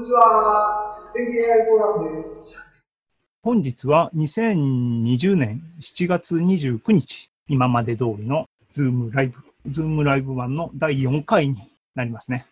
にちは。天気 AI フォーラムです。本日は2020年7月29日、今まで通りのズームライブ、ズームライブ版の第4回になりますね。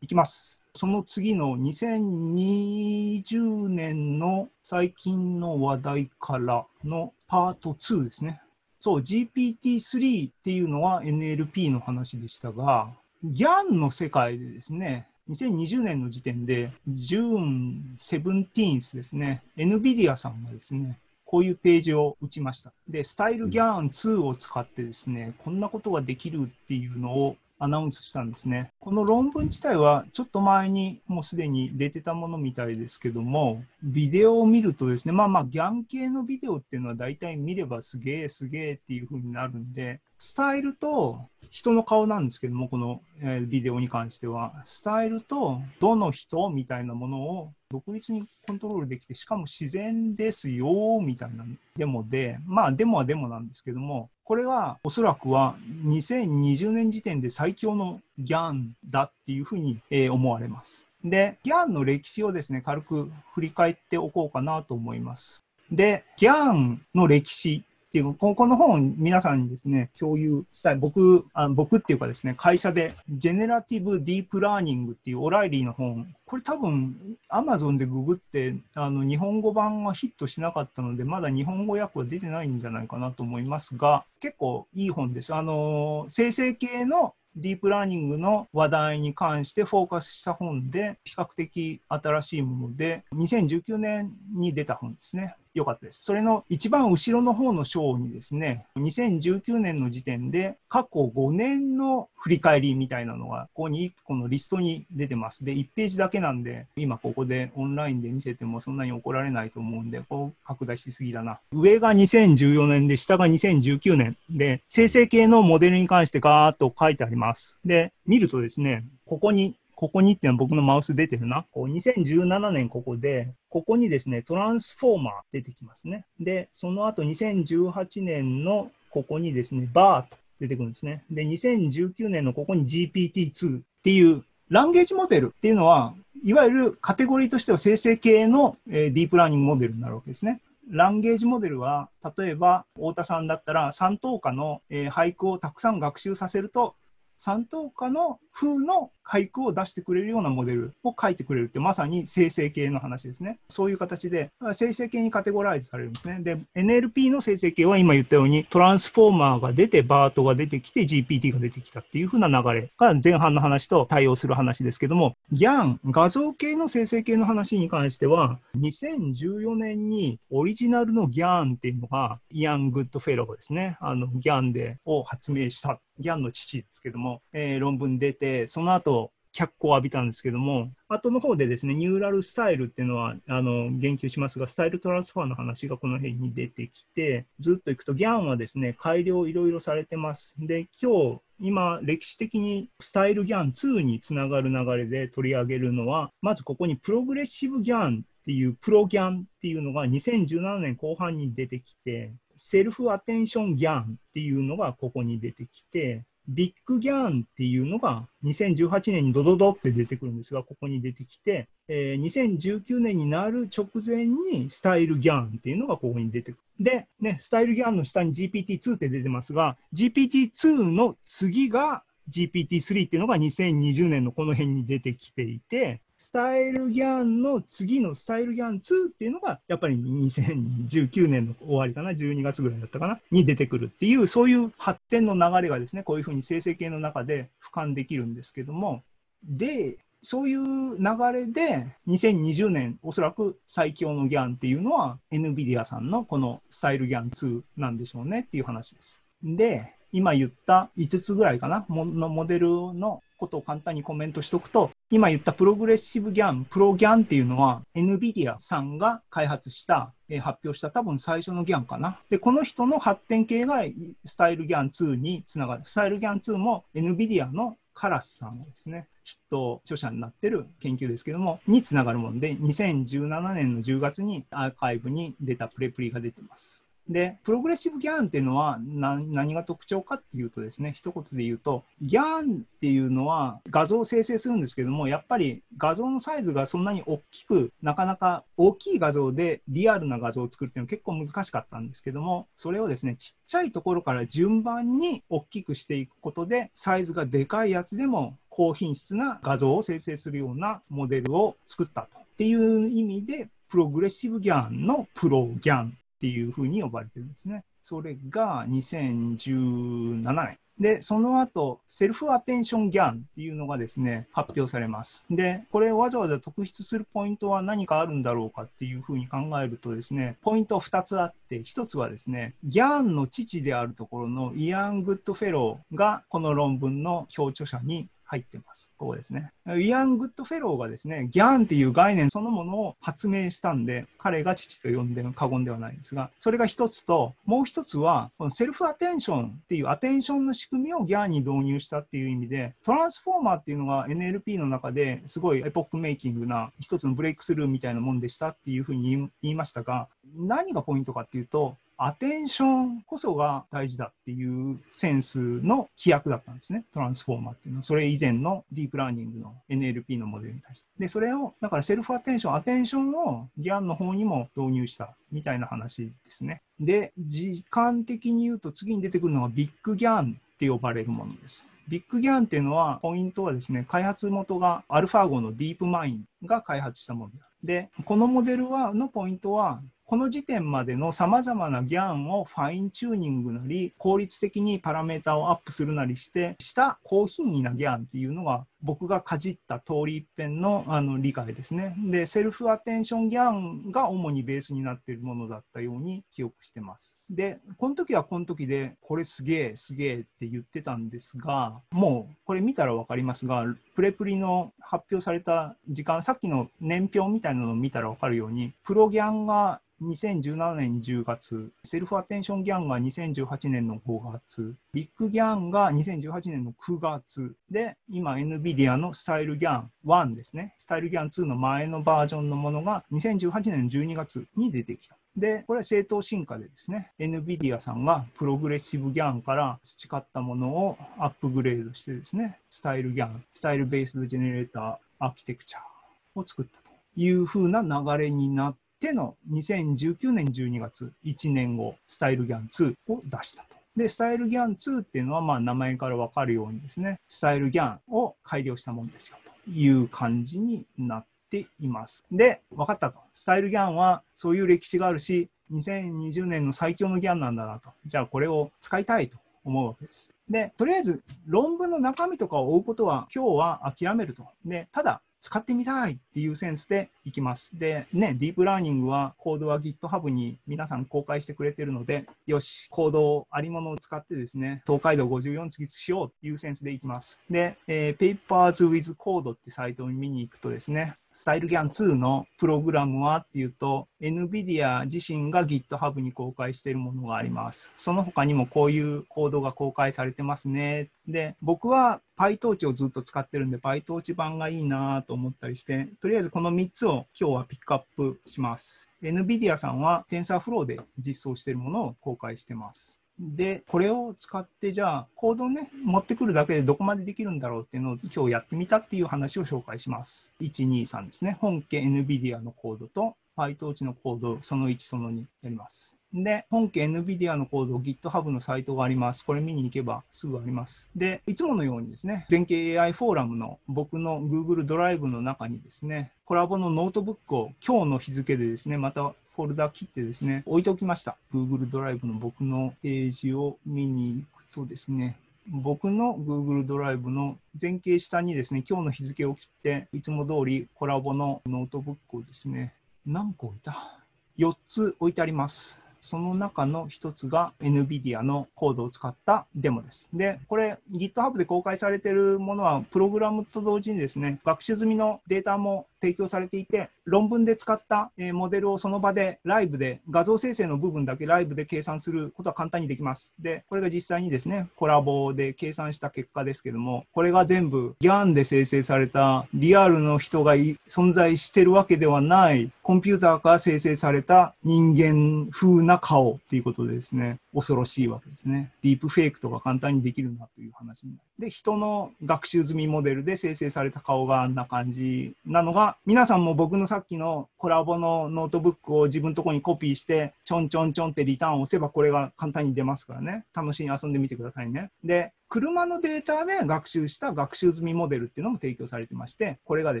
いきます。その次の2020年の最近の話題からのパート2ですね。そう、GPT-3 っていうのは NLP の話でしたが、GAN の世界でですね、2020年の時点で、ジューン17ですね、NVIDIA さんがですね、こういうページを打ちました。で、スタイルギャーン2を使ってですね、こんなことができるっていうのをアナウンスしたんですね。この論文自体はちょっと前にもうすでに出てたものみたいですけども、ビデオを見るとですね、まあまあ、ギャン系のビデオっていうのは大体見ればすげえすげえっていう風になるんで、スタイルと人の顔なんですけども、この、ビデオに関しては、スタイルとどの人みたいなものを独立にコントロールできて、しかも自然ですよみたいなデモで、まあデモはデモなんですけども、これはおそらくは2020年時点で最強の GAN だっていうふうに、思われます。で、 GAN の歴史をですね、軽く振り返っておこうかなと思います。で、 GAN の歴史っていう、この本を皆さんにですね、共有したい。僕、あ僕っていうかですね、会社で、 Generative Deep Learning っていうオライリーの本、これ多分、アマゾンでググって、あの、日本語版がヒットしなかったので、まだ日本語訳は出てないんじゃないかなと思いますが、結構いい本です。あの、生成系のディープラーニングの話題に関してフォーカスした本で、比較的新しいもので、2019年に出た本ですね。良かったです。それの一番後ろの方の章にですね、2019年の時点で過去5年の振り返りみたいなのが、ここに1個のリストに出てます。で、1ページだけなんで、今ここでオンラインで見せてもそんなに怒られないと思うんで、こう拡大しすぎだな。上が2014年で、下が2019年で、生成系のモデルに関してガーッと書いてあります。で、見るとですね、ここにここにっていうのは僕のマウス出てるな。こう2017年ここで、ここにですね、トランスフォーマー出てきますね。で、その後2018年のここにですね、バーと出てくるんですね。で、2019年のここに GPT-2 っていうランゲージモデルっていうのは、いわゆるカテゴリーとしては生成系の、えー、ディープラーニングモデルになるわけですね。ランゲージモデルは、例えば、太田さんだったら、3等価の、えー、俳句をたくさん学習させると、三等価の風の俳句を出してくれるようなモデルを書いてくれるってまさに生成系の話ですね。そういう形で生成系にカテゴライズされるんですね。で、NLP の生成系は今言ったようにトランスフォーマーが出て、バートが出てきて、GPT が出てきたっていう風な流れが前半の話と対応する話ですけども、GAN、画像系の生成系の話に関しては、2014年にオリジナルの GAN っていうのが、イアン・グッドフェローですね。あの、GAN でを発明したギャンの父ですけども、えー、論文出て、その後、脚光を浴びたんですけども、後の方でですね、ニューラルスタイルっていうのは、あの、言及しますが、スタイルトランスファーの話がこの辺に出てきて、ずっといくと、ギャンはですね、改良いろいろされてます。で、今日、今、歴史的にスタイルギャン2につながる流れで取り上げるのは、まずここにプログレッシブギャンっていうプロギャンっていうのが2017年後半に出てきて、セルフアテンションギャンっていうのがここに出てきて、ビッグギャンっていうのが2018年にドドドって出てくるんですが、ここに出てきて、えー、2019年になる直前にスタイルギャンっていうのがここに出てくる。で、ね、スタイルギャンの下に GPT-2 って出てますが、GPT-2 の次が GPT-3 っていうのが2020年のこの辺に出てきていて、スタイルギャンの次のスタイルギャン2っていうのが、やっぱり2019年の終わりかな、12月ぐらいだったかな、に出てくるっていう、そういう発展の流れがですね、こういうふうに生成系の中で俯瞰できるんですけども、で、そういう流れで、2020年、おそらく最強のギャンっていうのは、NVIDIA さんのこのスタイルギャン2なんでしょうねっていう話です。で、今言った5つぐらいかな、のモデルのことを簡単にコメントしておくと、今言ったプログレッシブギャン、プロギャンっていうのは NVIDIA さんが開発した、発表した多分最初のギャンかな。で、この人の発展系がスタイルギャン2につながる。スタイルギャン2も NVIDIA のカラスさんですね。ヒット著者になってる研究ですけども、につながるもので、2017年の10月にアーカイブに出たプレプリが出てます。で、プログレッシブギャンっていうのは何が特徴かっていうとですね、一言で言うと、ギャンっていうのは画像を生成するんですけども、やっぱり画像のサイズがそんなに大きく、なかなか大きい画像でリアルな画像を作るっていうのは結構難しかったんですけども、それをですね、ちっちゃいところから順番に大きくしていくことで、サイズがでかいやつでも高品質な画像を生成するようなモデルを作ったと。っていう意味で、プログレッシブギャンのプロギャンっていうふうに呼ばれてるんですね。それが2017年。で、その後、セルフアテンションギャンっていうのがですね、発表されます。で、これわざわざ特筆するポイントは何かあるんだろうかっていうふうに考えるとですね、ポイント2つあって、1つはですね、ギャンの父であるところのイアン・グッドフェローがこの論文の表著者に入ってます。ここですね。イアン・グッドフェローがですね、 GAN っていう概念そのものを発明したんで、彼が父と呼んでも過言ではないんですが、それが一つと、もう一つは、この self-attention っていう attention の仕組みを GAN に導入したっていう意味で、 Transformer っていうのが NLP の中ですごいエポックメイキングな一つのブレイクスルーみたいなもんでしたっていうふうに言いましたが、何がポイントかっていうと、 attention こそが大事だっていうセンスの規約だったんですね。 Transformer っていうのは。それ以前のディープラーニングの NLP のモデルに対して。で、それを、だから self-attention、attention を GAN の方にも導入したみたいな話ですね。で、時間的に言うと次に出てくるのがビッグギャンって呼ばれるものです。ビッグギャンっていうのは、ポイントはですね、開発元がアルファ号のディープマインが開発したもので、このモデルはのポイントは、この時点までのさまざまなギャンをファインチューニングなり、効率的にパラメータをアップするなりして、した高品位なギャンっていうのが僕がかじった通り一遍のあの理解ですね。で、セルフアテンションギャンが主にベースになっているものだったように記憶してます。で、この時はこの時で、これすげえ、すげえって言ってたんですが、もうこれ見たら分かりますが、プレプリの発表された時間、さっきの年表みたいなのを見たら分かるように、プロギャンが2017年10月、セルフアテンションギャンが2018年の5月、ビッグギャンが2018年の9月で、今 NVIDIA のスタイルギャン1ですね。スタイルギャン2の前のバージョンのものが2018年の12月に出てきた。で、これは正当進化でですね、NVIDIA さんがプログレッシブギャンから培ったものをアップグレードしてですね、スタイルギャン、スタイルベースドジェネレーターアーキテクチャーを作ったというふうな流れになって、ての2019年12月、1年後、スタイルギャン2を出したと。で、スタイルギャン2っていうのは、まあ、名前からわかるようにですね、スタイルギャンを改良したものですよという感じになっています。で、分かったと。スタイルギャンはそういう歴史があるし、2020年の最強のギャンなんだなと。じゃあこれを使いたいと思うわけです。で、とりあえず論文の中身とかを追うことは今日は諦めると。で、ただ使ってみたいっていうセンスでいきます。で、ね、ディープラーニングはコードは GitHub に皆さん公開してくれてるので、よし、コードをありものを使ってですね、東海道54次しようっていうセンスでいきます。で、えー、Papers with Code ってサイトを見に行くとですね、スタイルギャン2のプログラムはっていうと、NVIDIA 自身が GitHub に公開しているものがあります。その他にもこういうコードが公開されてますね。で、僕は PyTorch をずっと使ってるんで、PyTorch 版がいいなと思ったりして、とりあえずこの3つを今日はピックアップします。NVIDIA さんは TensorFlow で実装しているものを公開してます。で、これを使ってじゃあコードをね、持ってくるだけでどこまでできるんだろうっていうのを今日やってみたっていう話を紹介します。1、2、3ですね。本家 NVIDIA のコードと PyTorch のコードその1、その2やります。で、本家 NVIDIA のコード、GitHub のサイトがあります。これ見に行けばすぐあります。で、いつものようにですね、全景 AI フォーラムの僕の Google ドライブの中にですね、コラボのノートブックを今日の日付でですね、またフォルダ切ってですね、置いておきました。Google ドライブの僕のページを見に行くとですね、僕の Google ドライブの前景下にですね、今日の日付を切って、いつも通りコラボのノートブックをですね、何個置いた ?4 つ置いてあります。その中の一つが NVIDIA のコードを使ったデモです。で、これ GitHub で公開されているものは、プログラムと同時にですね、学習済みのデータも提供されていて、論文で使ったモデルをその場でライブで、画像生成の部分だけライブで計算することは簡単にできます。で、これが実際にですね、コラボで計算した結果ですけども、これが全部 GAN で生成されたリアルの人が存在してるわけではない、コンピューターから生成された人間風な顔っていうことでですね、恐ろしいわけですね。ディープフェイクとか簡単にできるなという話になる。で、人の学習済みモデルで生成された顔があんな感じなのが、皆さんも僕のさっきのコラボのノートブックを自分のとこにコピーして、ちょんちょんちょんってリターンを押せばこれが簡単に出ますからね。楽しみに遊んでみてくださいね。で、車のデータで学習した学習済みモデルっていうのも提供されてまして、これがで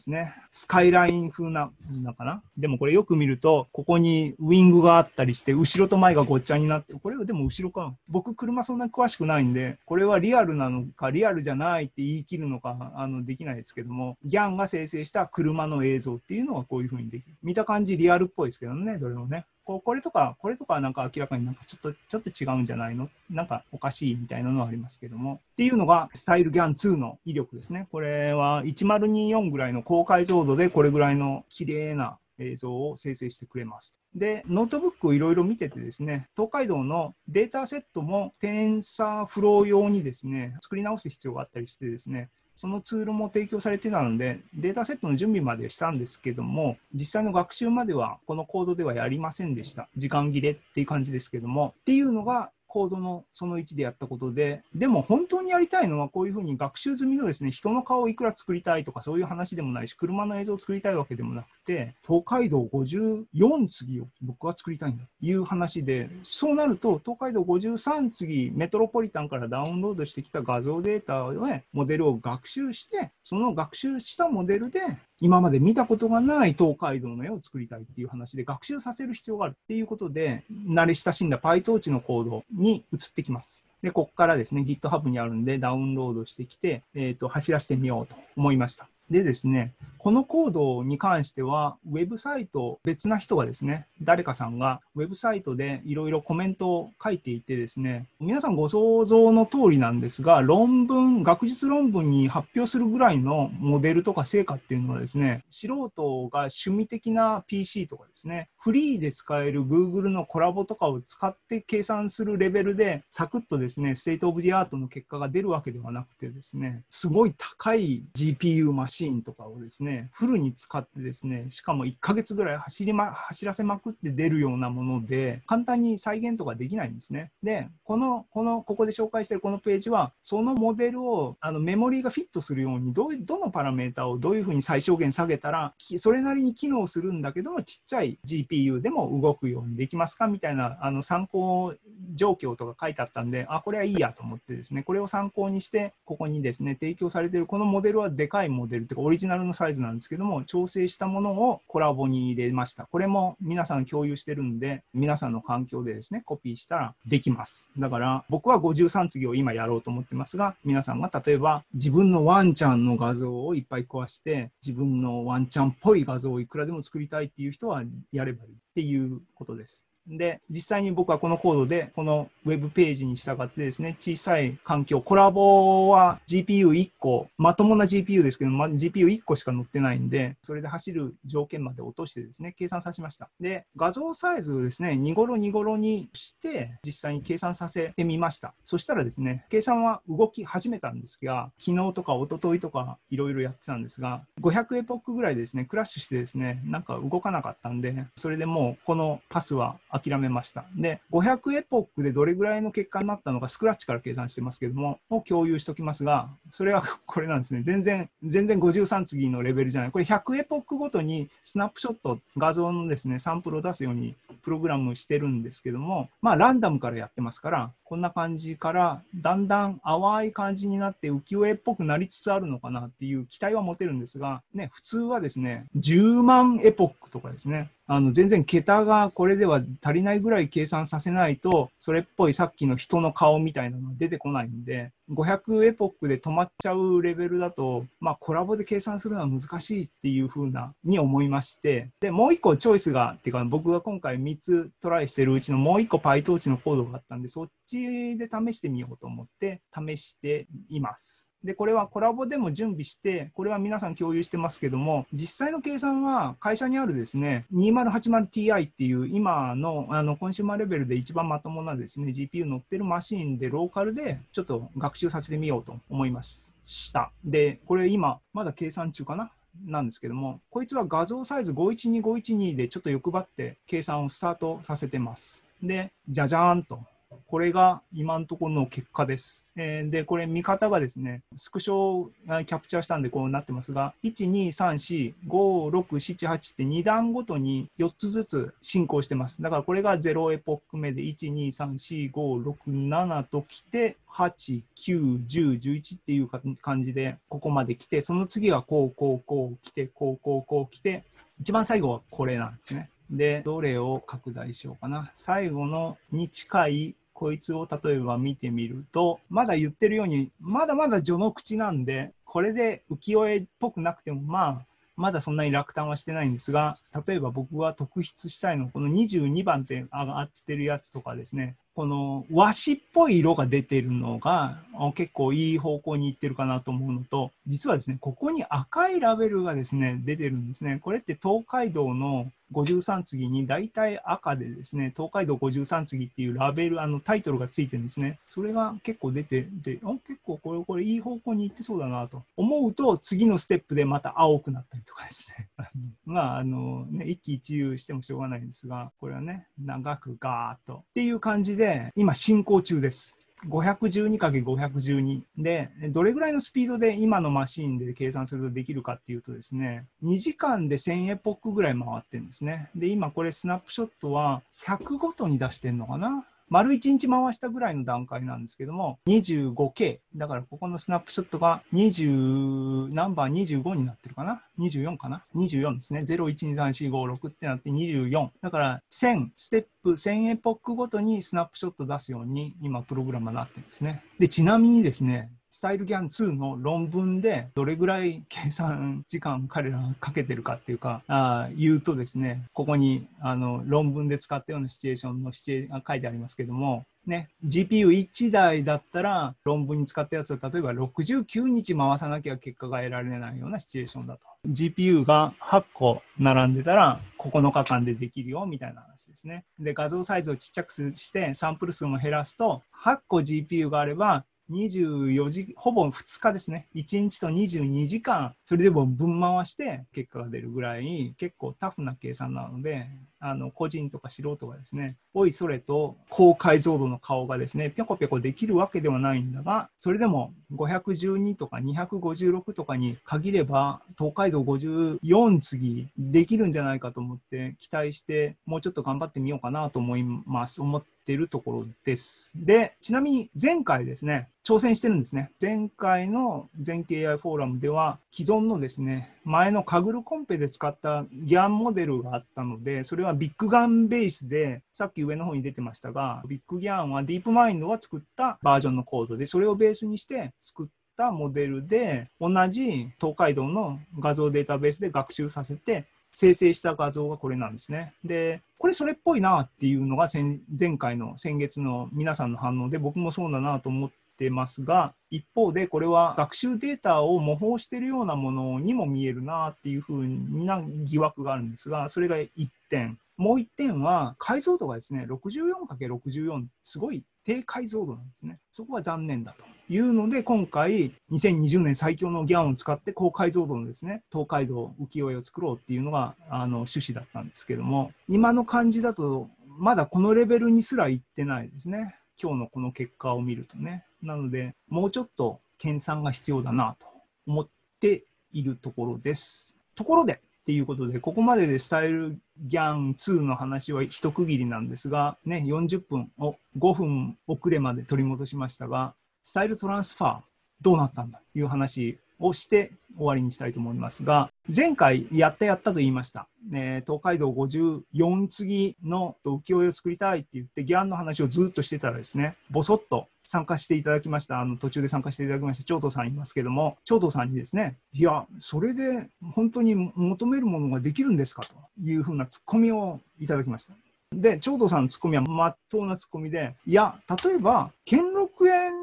すね、スカイライン風な、なかな？でもこれよく見ると、ここにウィングがあったりして、後ろと前がごっちゃになって、これはでも後ろか。僕車そんなに詳しくないんで、これはリアルなのか、リアルじゃないって言い切るのか、あの、できないですけども、 GAN が生成した車の映像っていうのがこういう風にできる。見た感じリアルっぽいですけどね、どれもね。ここれとか、これとかなんか明らかになんかちょっと、ちょっと違うんじゃないの？なんかおかしいみたいなのはありますけども。っていうのが、 StyleGAN2 の威力ですね。これは1024ぐらいの高解像度でこれぐらいの綺麗な映像を生成してくれます。で、ノートブックをいろいろ見ててですね、東海道のデータセットも TensorFlow 用にですね、作り直す必要があったりしてですね、そのツールも提供されてたので、データセットの準備までしたんですけども、実際の学習まではこのコードではやりませんでした。時間切れっていう感じですけども、っていうのがコードのその1でやったことで、でも本当にやりたいのはこういうふうに学習済みのですね、人の顔をいくら作りたいとかそういう話でもないし、車の映像を作りたいわけでもなくて、東海道54次を僕は作りたいんだという話で、そうなると東海道53次メトロポリタンからダウンロードしてきた画像データでモデルを学習して、その学習したモデルで今まで見たことがない東海道の絵を作りたいっていう話で学習させる必要があるっていうことで、慣れ親しんだ PyTorch のコードに移ってきます。で、ここからですね、GitHub にあるんでダウンロードしてきて、えっ、ー、と、走らせてみようと思いました。でですね、このコードに関しては、ウェブサイト、別な人がですね、誰かさんがウェブサイトでいろいろコメントを書いていてですね、皆さんご想像の通りなんですが、論文、学術論文に発表するぐらいのモデルとか成果っていうのはですね、素人が趣味的な PC とかですね、フリーで使える Google のコラボとかを使って計算するレベルで、サクッとですね、 state of the art の結果が出るわけではなくてですね、すごい高い GPU マシーンとかをですね、フルに使ってですね、しかも1ヶ月ぐらい走り、ま、走らせまくって出るようなもので、簡単に再現とかできないんですね。で、この、この、ここで紹介しているこのページは、そのモデルを、あの、メモリーがフィットするように、どうどのパラメータをどういうふうに最小限下げたら、それなりに機能するんだけども、ちっちゃい GPU CPU でも動くようにできますか？みたいなあの参考状況とか書いてあったんで、あ、これはいいやと思ってですね、これを参考にして、ここにですね、提供されているこのモデルはでかいモデルっていうか、オリジナルのサイズなんですけども、調整したものをコラボに入れました。これも皆さん共有してるんで、皆さんの環境でですね、コピーしたらできます。だから、僕は53次を今やろうと思ってますが、皆さんが例えば自分のワンちゃんの画像をいっぱい壊して、自分のワンちゃんっぽい画像をいくらでも作りたいっていう人はやればっていうことです。で、実際に僕はこのコードで、このウェブページに従ってですね、小さい環境、コラボは GPU1 個、まともな GPU ですけど、ま、GPU1 個しか載ってないんで、それで走る条件まで落としてですね、計算させました。で、画像サイズをですね、2頃2頃にして、実際に計算させてみました。そしたらですね、計算は動き始めたんですが、昨日とか一昨日とかいろいろやってたんですが、500エポックぐらいですね、クラッシュしてですね、なんか動かなかったんで、それでもうこのパスは諦めました。で、500エポックでどれぐらいの結果になったのか、スクラッチから計算してますけども、を共有しておきますが、それは これなんですね。全然、全然53次のレベルじゃない。これ100エポックごとにスナップショット、画像のですね、サンプルを出すようにプログラムしてるんですけども、まあ、ランダムからやってますから、こんな感じから、だんだん淡い感じになって浮世絵っぽくなりつつあるのかなっていう期待は持てるんですが、ね、普通はですね、10万エポックとかですね、あの全然桁がこれでは足りないぐらい計算させないと、それっぽいさっきの人の顔みたいなのが出てこないんで、500エポックで止まっちゃうレベルだと、まあ、コラボで計算するのは難しいっていうふうな、に思いまして、で、もう一個チョイスが、っていうか僕が今回3つトライしてるうちのもう一個 PyTorch のコードがあったんで、そっちで試してみようと思って試しています。で、これはコラボでも準備して、これは皆さん共有してますけども、実際の計算は会社にあるですね、2080Ti っていう今のあのコンシューマーレベルで一番まともなですね、GPU 乗ってるマシンでローカルでちょっと学習させてみようと思いま。した。で、これ今、まだ計算中かな？なんですけども、こいつは画像サイズ512、512でちょっと欲張って計算をスタートさせてます。で、じゃじゃーんと。これが今のところの結果です。えーで、これ見方がですね、スクショをキャプチャーしたんでこうなってますが、1、2、3、4、5、6、7、8って2段ごとに4つずつ進行してます。だからこれが0エポック目で、1、2、3、4、5、6、7と来て、8、9、10、11っていう感じで、ここまで来て、その次はこう、こう、こう来て、こう、こう、こう来て、一番最後はこれなんですね。で、どれを拡大しようかな。最後のに近いこいつを例えば見てみると、まだ言ってるように、まだまだ序の口なんで、これで浮世絵っぽくなくても、まあ、まだそんなに落胆はしてないんですが、例えば僕が特筆したいのは、この22番って上がってるやつとかですね、この和紙っぽい色が出てるのが結構いい方向にいってるかなと思うのと、実はですね、ここに赤いラベルがですね、出てるんですね。これって東海道の53次に大体赤でですね、東海道53次っていうラベル、あのタイトルがついてるんですね。それが結構出てて、あ結構これ、これいい方向に行ってそうだなと思うと、次のステップでまた青くなったりとかですね。まあ、あの、ね、一喜一憂してもしょうがないんですが、これはね、長くガーッとっていう感じで、今進行中です。512×512 で、どれぐらいのスピードで今のマシーンで計算するとできるかっていうとですね、2時間で1000エポックぐらい回ってるんですね。で、今これスナップショットは100ごとに出してるのかな？丸1日回したぐらいの段階なんですけども、25K。だからここのスナップショットが20、ナンバー25になってるかな ?24 かな ?24 ですね。0、1、2、3、4、5、6ってなって24。だから1000、ステップ1000エポックごとにスナップショット出すように今プログラムになってるんですね。で、ちなみにですね、スタイルギャン2の論文でどれぐらい計算時間彼らがかけてるかっていうか、あ言うとですね、ここにあの論文で使ったようなシチュエーションのシチュエが書いてありますけども、ね、GPU1 台だったら論文に使ったやつを例えば69日回さなきゃ結果が得られないようなシチュエーションだと。GPU が8個並んでたら9日間でできるよみたいな話ですね。で、画像サイズをちっちゃくしてサンプル数も減らすと8個 GPU があれば24時、ほぼ2日ですね。1日と22時間、それでも分回して結果が出るぐらい、結構タフな計算なので、あの個人とか素人がですね、おいそれと高解像度の顔がですね、ぴょこぴょこできるわけではないんだが、それでも512とか256とかに限れば、東海道54次できるんじゃないかと思って期待して、もうちょっと頑張ってみようかなと思います。思ってるところです。で、ちなみに前回ですね、挑戦してるんですね。前回の全景 AI フォーラムでは、既存のですね、前のカグルコンペで使ったギャンモデルがあったので、それはビッグガンベースで、さっき上の方に出てましたが、ビッグギャンはディープマインドが作ったバージョンのコードで、それをベースにして作ったモデルで、同じ東海道の画像データベースで学習させて、生成した画像がこれなんですね。で、これそれっぽいなっていうのが前回の先月の皆さんの反応で僕もそうだなと思ってますが、一方でこれは学習データを模倣しているようなものにも見えるなっていうふうな疑惑があるんですが、それが1点。もう1点は解像度がですね、64×64、すごい低解像度なんですね。そこは残念だというので、今回、2020年最強のギャンを使って高解像度のですね、東海道浮世絵を作ろうっていうのがあの趣旨だったんですけども、今の感じだと、まだこのレベルにすら行ってないですね。今日のこの結果を見るとね。なので、もうちょっと研鑽が必要だなと思っているところです。ところで、っていうことで、ここまででスタイルギャン2の話は一区切りなんですが、ね、40分を5分遅れまで取り戻しましたが、スタイルトランスファーどうなったんだという話をして終わりにしたいと思いますが、前回やったやったと言いました。え東海道54次の浮世絵を作りたいって言って、ギャンの話をずっとしてたらですね、ぼそっと参加していただきました、あの途中で参加していただきました長藤さんいますけども、長藤さんにですね、いや、それで本当に求めるものができるんですか？というふうなツッコミをいただきました。で、長藤さんのツッコミはまっとうなツッコミで、いや、例えば、兼六園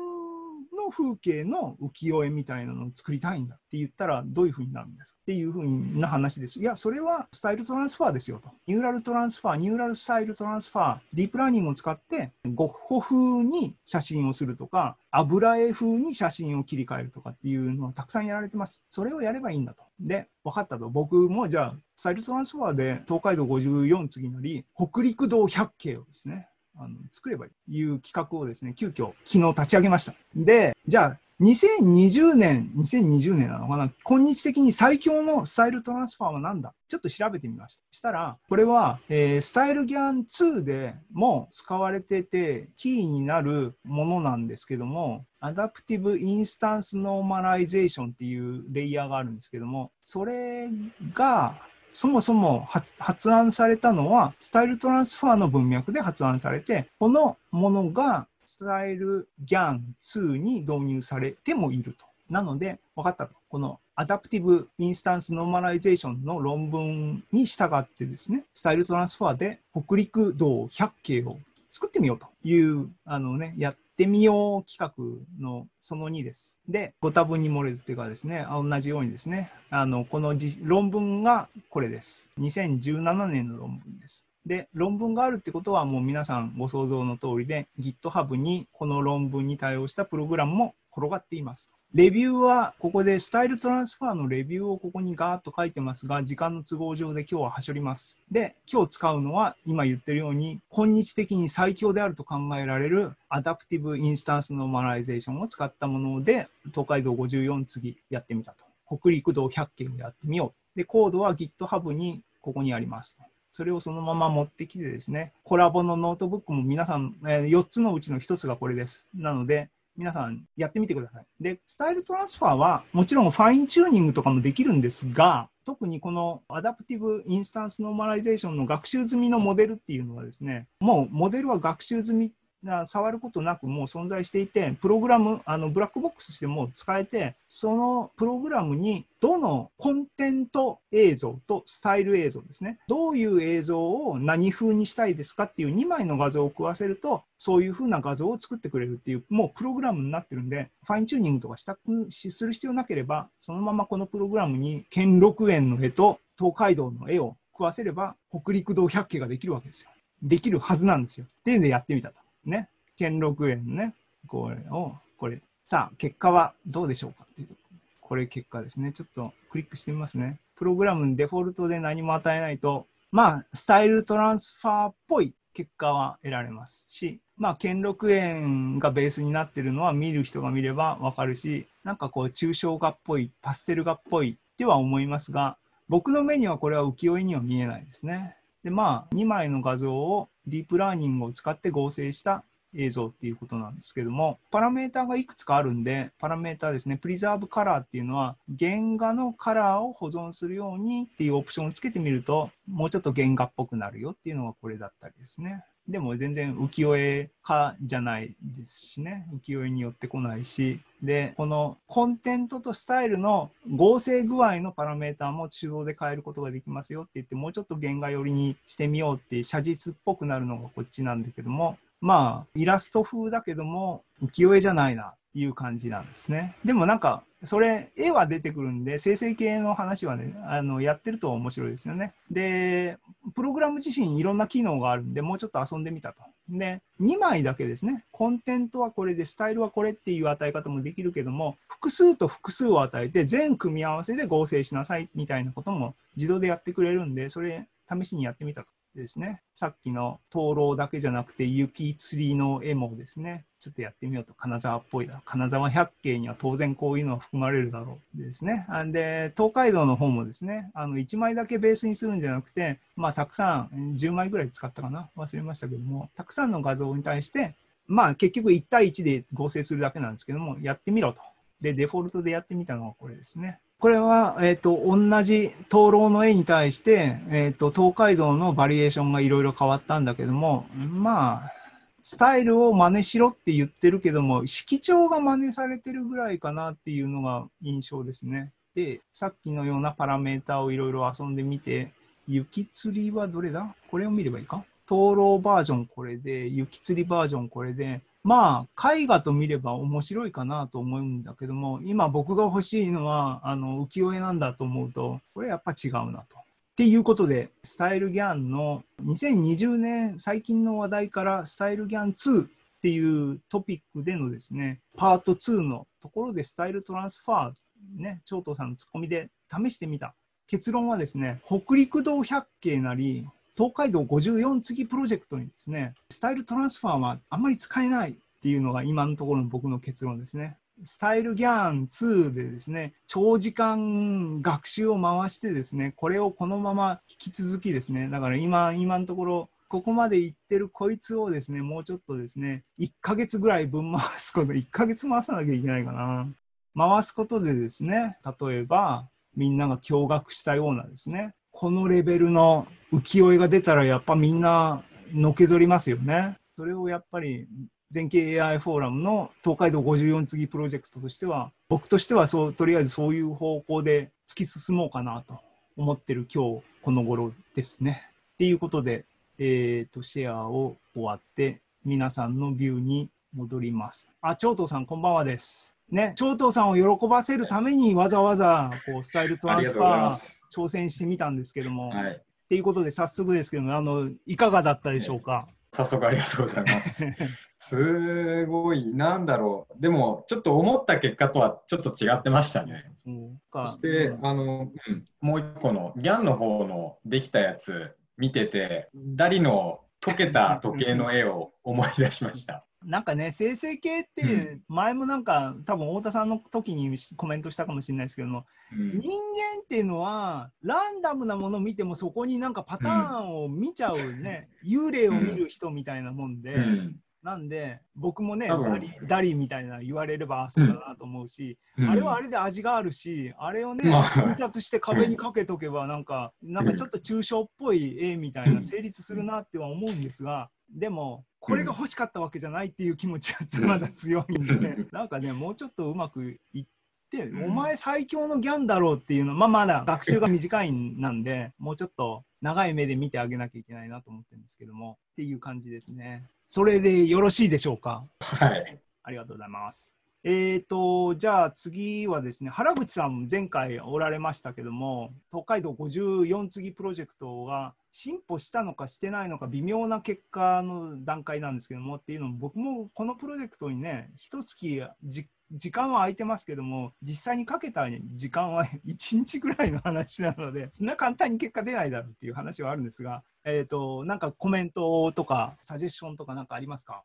風景の浮世絵みたいなのを作りたいんだって言ったらどういうふうになるんですか？っていうふうな話です。いや、それは style transfer ですよと。 neural transfer、neural style transfer、ディープラーニングを使ってゴッホ風に写真をするとか、油絵風に写真を切り替えるとかっていうのはたくさんやられてます。それをやればいいんだと。で、分かったと。僕もじゃあ、 style transfer で東海道54次なり、北陸道100景をですね、あの作ればいいという企画をですね、急遽昨日立ち上げました。で、じゃあ、2020年、2020年なのかな今日的に最強の style transfer は何だ？ちょっと調べてみました。したら、これは、えー StyleGAN2 でも使われてて、キーになるものなんですけども、 adaptive instance normalization っていうレイヤーがあるんですけども、それが、そもそも発案されたのは、 style transfer の文脈で発案されて、このものが StyleGAN2 に導入されてもいると。なので、分かったと。この adaptive instance normalization の論文に従ってですね、 style transfer で北陸道100景を作ってみようという、あのね、やってみよう企画のその2です。で、ご多分に漏れずというかですね、同じようにですね、あの、この論文がこれです。2017年の論文です。で、論文があるってことはもう皆さんご想像の通りで GitHub にこの論文に対応したプログラムも転がっています。レビューはここで style transfer のレビューをここにガーッと書いてますが、時間の都合上で今日ははしょります。で、今日使うのは今言ってるように、今日的に最強であると考えられる adaptive instance normalization を使ったもので、東海道54次やってみたと。北陸道100景をやってみよう。で、コードは GitHub にここにありますと。それをそのまま持ってきてですね、 Colab のノートブックも皆さん、え4つのうちの1つがこれです。なので、皆さんやってみてください。で、 style transfer はもちろんファインチューニングとかもできるんですが、特にこの adaptive instance normalization の学習済みのモデルっていうのはですね、もうモデルは学習済み触ることなくもう存在していて、プログラム、あのブラックボックスしても使えて、そのプログラムにどの content 映像とスタイル映像ですね、どういう映像を何風にしたいですかっていう2枚の画像を食わせると、そういう風な画像を作ってくれるっていう、もうプログラムになってるんで、ファインチューニングとかしたくしする必要なければ、そのままこのプログラムに兼六園の絵と東海道の絵を食わせれば、北陸道百景ができるわけですよ。できるはずなんですよ。っていうんでやってみたと。ね。兼六園ね、これを、これ。さあ、結果はどうでしょうかっていうとこれ結果ですね。ちょっとクリックしてみますね。プログラムにデフォルトで何も与えないと、まあ、スタイルトランスファーっぽい結果は得られますし、まあ、兼六園がベースになってるのは見る人が見ればわかるし、なんかこう、抽象画っぽい、パステル画っぽいっては思いますが、僕の目にはこれは浮世絵には見えないですね。で、まあ、2枚の画像をディープラーニングを使って合成した映像っていうことなんですけども、パラメータがいくつかあるんで、パラメータですね、プリザーブカラーっていうのは、原画のカラーを保存するようにっていうオプションをつけてみると、もうちょっと原画っぽくなるよっていうのがこれだったりですね。でも全然浮世絵派じゃないですしね、浮世絵によってこないし、で、このコンテントとスタイルの合成具合のパラメーターも手動で変えることができますよって言って、もうちょっと原画寄りにしてみようって写実っぽくなるのがこっちなんだけども、まあ、イラスト風だけども、浮世絵じゃないなっていう感じなんですね。でもなんか、それ、絵は出てくるんで、生成系の話はね、あの、やってると面白いですよね。で、プログラム自身いろんな機能があるんで、もうちょっと遊んでみたと。で、2枚だけですね。コンテントはこれで、スタイルはこれっていう与え方もできるけども、複数と複数を与えて、全組み合わせで合成しなさいみたいなことも自動でやってくれるんで、それ試しにやってみたと。ですね。さっきの灯籠だけじゃなくて雪釣りの絵もですね、ちょっとやってみようと、金沢っぽいな。金沢百景には当然こういうのは含まれるだろう。でですね。で、東海道の方もですね、あの、1枚だけベースにするんじゃなくて、まあ、たくさん、10枚ぐらい使ったかな忘れましたけども、たくさんの画像に対して、まあ、結局1対1で合成するだけなんですけども、やってみろと。で、デフォルトでやってみたのがこれですね。これは、えっ、と、同じ灯籠の絵に対して、えっ、と、東海道のバリエーションがいろいろ変わったんだけども、まあ、スタイルを真似しろって言ってるけども、色調が真似されてるぐらいかなっていうのが印象ですね。で、さっきのようなパラメータをいろいろ遊んでみて、雪釣りはどれだ？これを見ればいいか？灯籠バージョンこれで、雪釣りバージョンこれで、まあ、絵画と見れば面白いかなと思うんだけども、今僕が欲しいのは、あの、浮世絵なんだと思うと、これやっぱ違うなと。っていうことで、スタイルギャンの2020年最近の話題からスタイルギャン2っていうトピックでのですね、パート2のところでスタイルトランスファー、ね、長藤さんのツッコミで試してみた。結論はですね、北陸道百景なり、東海道54次プロジェクトにですね、スタイルトランスファーはあんまり使えないっていうのが今のところの僕の結論ですね。スタイルギャン2でですね、長時間学習を回してですね、これをこのまま引き続きですね、だから今、今のところ、ここまで行ってるこいつをですね、もうちょっとですね、1ヶ月ぐらい分回すこと、1ヶ月回さなきゃいけないかな。回すことでですね、例えば、みんなが驚愕したようなですね、このレベルの浮世絵が出たらやっぱみんなのけぞりますよね。それをやっぱり全景 AI フォーラムの東海道54次プロジェクトとしては、僕としてはそうとりあえずそういう方向で突き進もうかなと思ってる今日この頃ですね。っていうことで、えーと、シェアを終わって皆さんのビューに戻ります。あ、長藤さんこんばんはです。ね、長藤さんを喜ばせるためにわざわざこうスタイルトランスファー挑戦してみたんですけども。はい、っていうことで早速ですけどもあのいかがだったでしょうか？早速ありがとうございます。すごい、なんだろう。でも、ちょっと思った結果とはちょっと違ってましたね。うん、そして、うん、あの、うん、もう一個の、ギャンの方のできたやつ見てて、ダリの溶けた時計の絵を思い出しました。なんかね、生成系って前もなんか、多分太田さんの時にコメントしたかもしれないですけども、うん、人間っていうのはランダムなものを見てもそこになんかパターンを見ちゃうね、うん、幽霊を見る人みたいなもんで、うん、なんで僕もねダリダリみたいな言われればそうだなと思うし、あれはあれで味があるしあれをね、印刷して壁にかけとけばなんかなんかちょっと抽象っぽい絵みたいな成立するなっては思うんですがでもこれが欲しかったわけじゃないっていう気持ちはまだ強いんで、ね、なんかね、もうちょっとうまくいって、お前最強のギャンだろうっていうの、まあまだ学習が短いなんで、もうちょっと長い目で見てあげなきゃいけないなと思ってるんですけども、っていう感じですね。それでよろしいでしょうか？はい。ありがとうございます。えーと、じゃあ次はですね、原口さん前回おられましたけども、東海道54次プロジェクトが進歩したのかしてないのか微妙な結果の段階なんですけどもっていうのも僕もこのプロジェクトにね、一月時間は空いてますけども、実際にかけた時間は 1日ぐらいの話なので、そんな簡単に結果出ないだろうっていう話はあるんですが、えーと、なんかコメントとかサジェッションとかなんかありますか？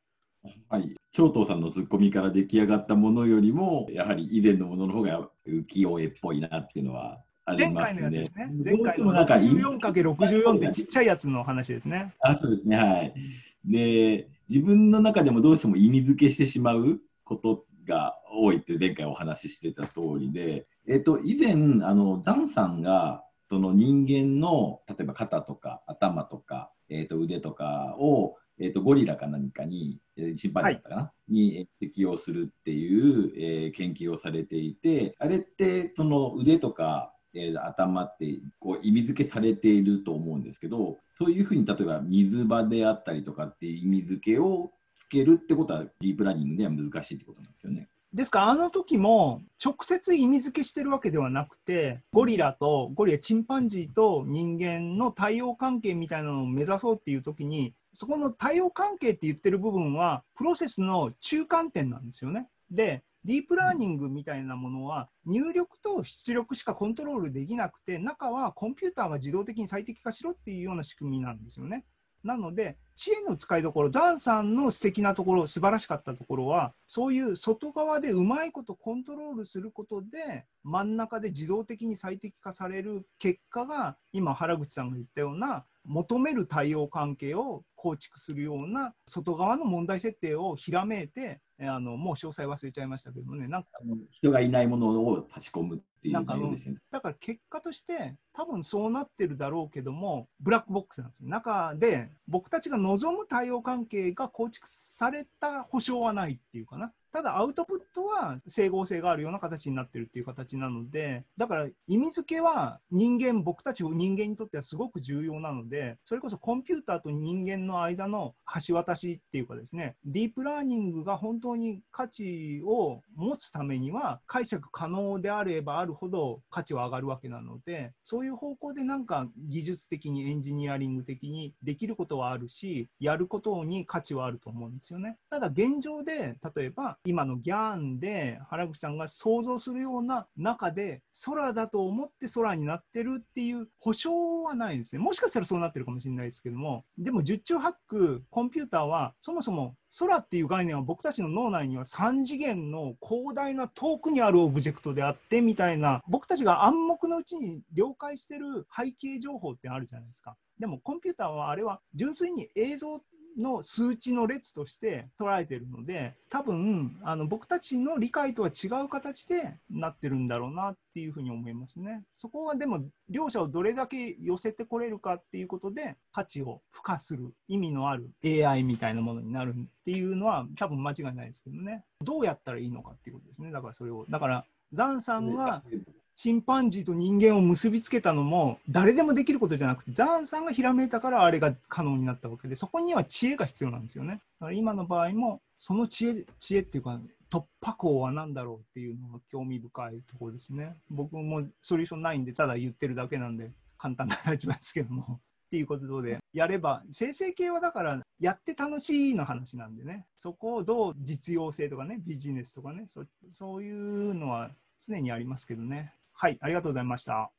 はい、長藤さんのツッコミから出来上がったものよりも、やはり以前のものの方が浮世絵っぽいなっていうのはありますね。前回のやつですね。前回の 14×64 ってちっちゃいやつの話ですね。あそうですね、はい。で、自分の中でもどうしても意味付けしてしまうことが多いって前回お話ししてた通りで、えっ、と、以前、あの、ザンさんが、その人間の例えば肩とか頭とか、えー、と腕とかをえーと、ゴリラか何かに、えー、チンパンジーだったかな、はい、に適用するっていう、えー、研究をされていてあれってその腕とか、えー、頭ってこう意味付けされていると思うんですけどそういうふうに例えば水場であったりとかっていう意味付けをつけるってことはディープラーニングでは難しいってことなんですよね。ですからあの時も直接意味付けしてるわけではなくてゴリラとゴリラチンパンジーと人間の対応関係みたいなのを目指そうっていう時にそこの対応関係って言ってる部分はプロセスの中間点なんですよね。でディープラーニングみたいなものは入力と出力しかコントロールできなくて中はコンピューターが自動的に最適化しろっていうような仕組みなんですよね。なので知恵の使いどころザンさんの素敵なところ素晴らしかったところはそういう外側でうまいことコントロールすることで真ん中で自動的に最適化される結果が今原口さんが言ったような求める対応関係を構築するような外側の問題設定をひらめいてあのもう詳細忘れちゃいましたけどね。なんか人がいないものを差し込む。っていうなんかだから結果として多分そうなってるだろうけどもブラックボックスなんですよ。中で僕たちが望む対応関係が構築された保証はないっていうかな。ただアウトプットは整合性があるような形になってるっていう形なのでだから意味付けは人間僕たち人間にとってはすごく重要なのでそれこそコンピューターと人間の間の橋渡しっていうかですねディープラーニングが本当に価値を持つためには解釈可能であればあるるほど価値は上がるわけなので、そういう方向でなんか技術的にエンジニアリング的にできることはあるし、やることに価値はあると思うんですよね。ただ現状で、例えば今のギャーンで原口さんが想像するような中で、空だと思って空になってるっていう保証はないですね。もしかしたらそうなってるかもしれないですけども、でも十中八九、コンピューターはそもそも空っていう概念は僕たちの脳内には3次元の広大な遠くにあるオブジェクトであってみたいな僕たちが暗黙のうちに了解してる背景情報ってあるじゃないですか。でもコンピューターはあれは純粋に映像の数値の列として捉えてるので多分あの僕たちの理解とは違う形でなってるんだろうなっていうふうに思いますね。そこはでも両者をどれだけ寄せてこれるかっていうことで価値を付加する意味のある AI みたいなものになるっていうのは多分間違いないですけどね。どうやったらいいのかっていうことですね。だからそれを。だからザンさんがチンパンジーと人間を結びつけたのも誰でもできることじゃなくてザーンさんがひらめいたからあれが可能になったわけでそこには知恵が必要なんですよね。だから今の場合もその知恵知恵っていうか突破口は何だろうっていうのが興味深いところですね。僕もソリューションないんでただ言ってるだけなんで簡単な立場ですけども。っていうことでやれば生成系はだからやって楽しいの話なんでねそこをどう実用性とかねビジネスとかねそういうのは常にありますけどねはいありがとうございました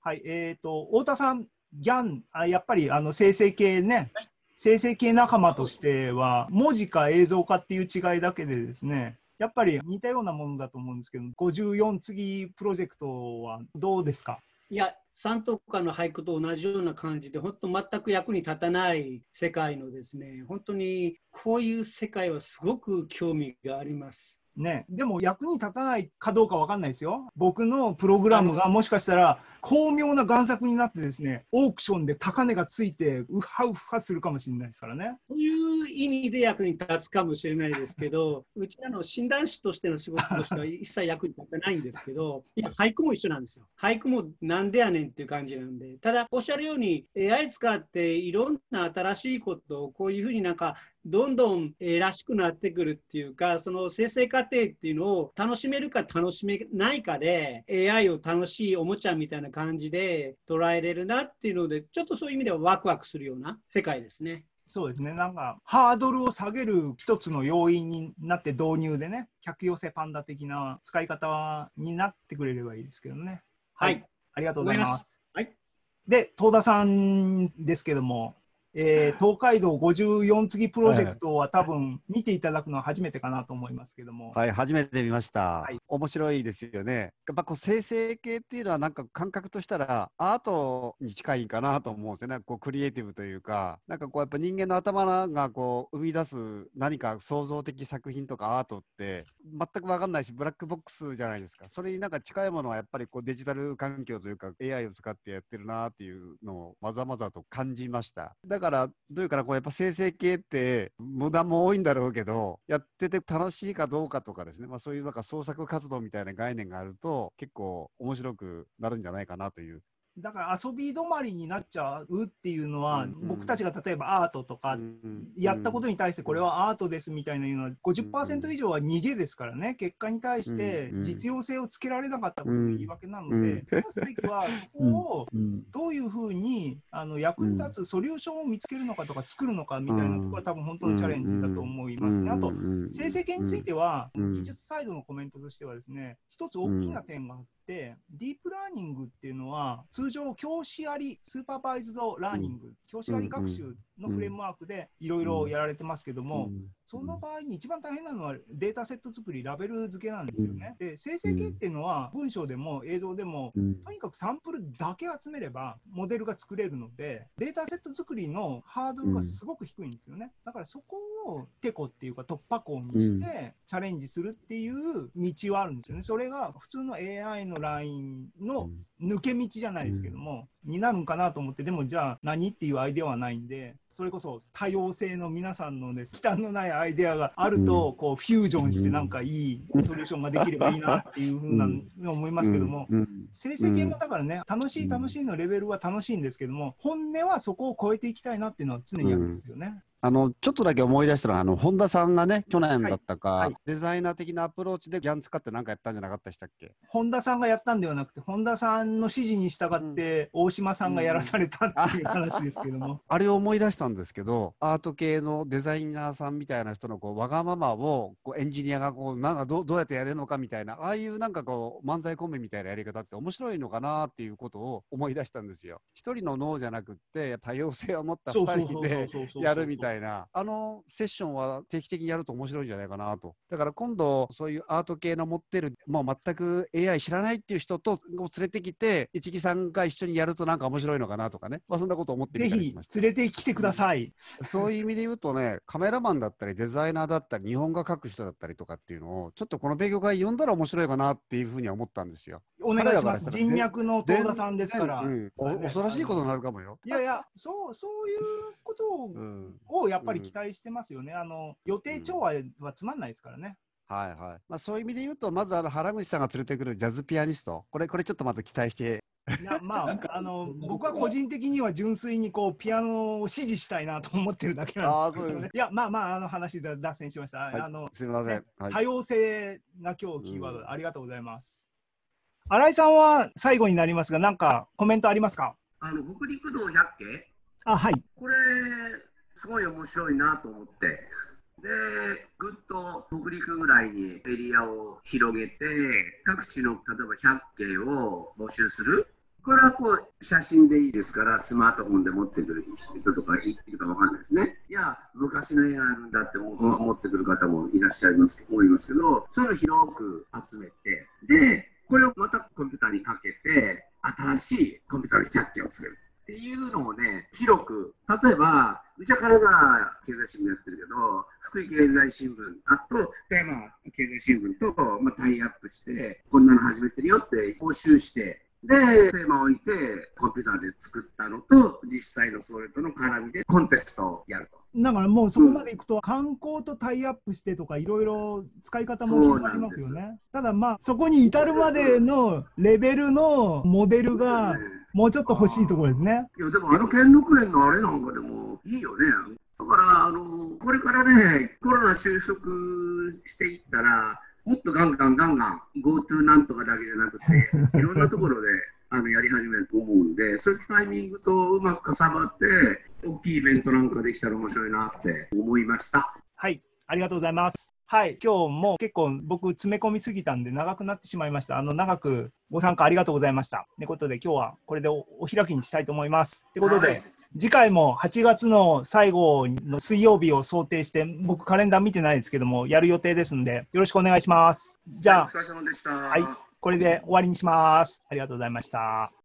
はいえっ、ー、と太田さんギャンあやっぱりあの生成系ね、はい、生成系仲間としては文字か映像かっていう違いだけでですねやっぱり似たようなものだと思うんですけど54次プロジェクトはどうですか？いや、三とかの俳句と同じような感じで、本当全く役に立たない世界のですね、本当にこういう世界はすごく興味があります。ね、でも役に立たないかどうかわかんないですよ。僕のプログラムがもしかしたら巧妙な贋作になってですね、オークションで高値がついてウハウハするかもしれないですからね。そういう意味で役に立つかもしれないですけど、うちの診断士としての仕事としては一切役に立ってないんですけど、いや、俳句も一緒なんですよ。俳句もなんでやねんっていう感じなんで、ただおっしゃるように AI 使っていろんな新しいことをこういうふうになんかどんどん、えー、らしくなってくるっていうか、その生成過程っていうのを楽しめるか楽しめないかで、AI を楽しいおもちゃみたいな感じで捉えれるなっていうので、ちょっとそういう意味ではワクワクするような世界ですね。そうですね、なんかハードルを下げる一つの要因になって導入でね、客寄せパンダ的な使い方になってくれればいいですけどね。はい、はい、ありがとうございます。はい、で、東田さんですけども、えー、東海道54次プロジェクトは多分見ていただくのは初めてかなと思いますけども。はい、初めて見ました。はい、面白いですよね。やっぱこう生成系っていうのはなんか感覚としたらアートに近いかなと思うんですよね。こうクリエイティブというか、なんかこうやっぱ人間の頭がこう生み出す何か創造的作品とかアートって全く分かんないしブラックボックスじゃないですか。それになんか近いものはやっぱりこうデジタル環境というか AI を使ってやってるなっていうのをまざまざと感じました。だからからどういうかなこうやっぱ生成系って無駄も多いんだろうけどやってて楽しいかどうかとかですね、まあ、そういうなんか創作活動みたいな概念があると結構面白くなるんじゃないかなというだから遊び止まりになっちゃうっていうのは、うんうん、僕たちが例えばアートとかやったことに対してこれはアートですみたいなのは50%以上は逃げですからね。結果に対して実用性をつけられなかったことの言い訳なので目指すべきはそ こをどういうふうにあの役に立つソリューションを見つけるのかとか作るのかみたいなところは多分本当のチャレンジだと思います。ね。あと生成系については技術サイドのコメントとしてはですね一つ大きな点があってで、ディープラーニングっていうのは、通常教師あり supervised learning、教師あり学習のフレームワークでいろいろやられてますけども、その場合に一番大変なのはデータセット作り、ラベル付けなんですよね。で、生成系っていうのは文章でも映像でも、とにかくサンプルだけ集めればモデルが作れるので、データセット作りのハードルがすごく低いんですよね。だからそこをテコっていうか突破口にしてチャレンジするっていう道はあるんですよね。それが普通の AI のラインの抜け道じゃないですけども、になるんかなと思って、でもじゃあ何っていうアイデアはないんで、それこそ多様性の皆さんのね、忌憚のないアイデアがあると、こうフュージョンしてなんかいいソリューションができればいいなっていうふうな思いますけども、成績もだからね、楽しい楽しいのレベルは楽しいんですけども、本音はそこを超えていきたいなっていうのは常にあるんですよね。あのちょっとだけ思い出したのは、あの本田さんがね、去年だったか、はい。はいデザイナー的なアプローチでギャン使って何かやったんじゃなかったでしたっけ？本田さんがやったんではなくて、本田さんの指示に従って、大島さんがやらされたっていう話ですけども。あれを思い出したんですけど、アート系のデザイナーさんみたいな人のこうわがままをこうエンジニアがこうなんかどうどうやってやれるのかみたいな、ああいうなんかこう漫才コンビみたいなやり方って面白いのかなっていうことを思い出したんですよ。一人の脳じゃなくって多様性を持った二人でやるみたいな、あのセッションは定期的にやると面白いんじゃないかなと。だから今度、そういうアート系の持ってる、もう全く AI 知らないっていう人とを連れてきて、一木さんが一緒にやるとなんか面白いのかなとかね、まあ、そんなこと思ってぜひみたりしました。連れてきてください。そういう意味で言うとね、カメラマンだったり、デザイナーだったり、日本画描く人だったりとかっていうのを、ちょっとこの勉強会呼んだら面白いかなっていうふうには思ったんですよ。お願いします。人脈の遠田さんですから。うん、お恐ろしいことになるかもよ。いやいや、そう、そういうことをうんをやっぱり期待してますよね。あの予定調和はつまんないですからね。はいはい。まあそういう意味で言うと、まずあの原口さんが連れてくるジャズピアニスト、これ、これちょっとまた期待して。いやまああの僕は個人的には純粋にこうピアノを指示したいなと思ってるだけなんですけどあーそうでね。いやまあまああの話で脱線しました。はいあのすみません。はい多様性が今日キーワードありがとうございます。新井さんは最後になりますが、なんかコメントありますか？あの北陸道百景？あはい。これすごい面白いなと思って。でぐっと北陸ぐらいにエリアを広げて各地の例えば百景を募集する。これはこう写真でいいですからスマートフォンで持ってくる人とかいるかわかんないですね。いや昔の絵があるんだって思持ってくる方もいらっしゃいます思いますけどそういうのを広く集めてでこれをまたコンピューターにかけて新しいコンピューターの百景をするっていうのをね、広く、例えば、うちは金沢経済新聞やってるけど、福井経済新聞、あと富山経済新聞と、まあ、タイアップして、こんなの始めてるよって募集して、で、テーマを置いて、コンピューターで作ったのと、実際のそれとの絡みでコンテストをやると。だからもうそこまでいくと、観光とタイアップしてとか、いろいろ使い方も広がりますよね。ただまあ、そこに至るまでのレベルのモデルがねもうちょっと欲しいところですね。いや、でもあの兼六園のあれなんかでもいいよね。だから、あの、これからね、コロナ収束していったら、もっとガンガンガンガン GoTo なんとかだけじゃなくて、いろんなところであのやり始めると思うんで、そういうタイミングとうまく重なって、大きいイベントなんかできたら面白いなって思いました。はい、ありがとうございます。はい、今日も結構僕詰め込みすぎたんで長くなってしまいました。あの長くご参加ありがとうございました。ということで今日はこれでおお開きにしたいと思います。ということで、はい次回も8月の最後の水曜日を想定して僕カレンダー見てないですけどもやる予定ですのでよろしくお願いします。じゃあ。はいこれで終わりにします。ありがとうございました。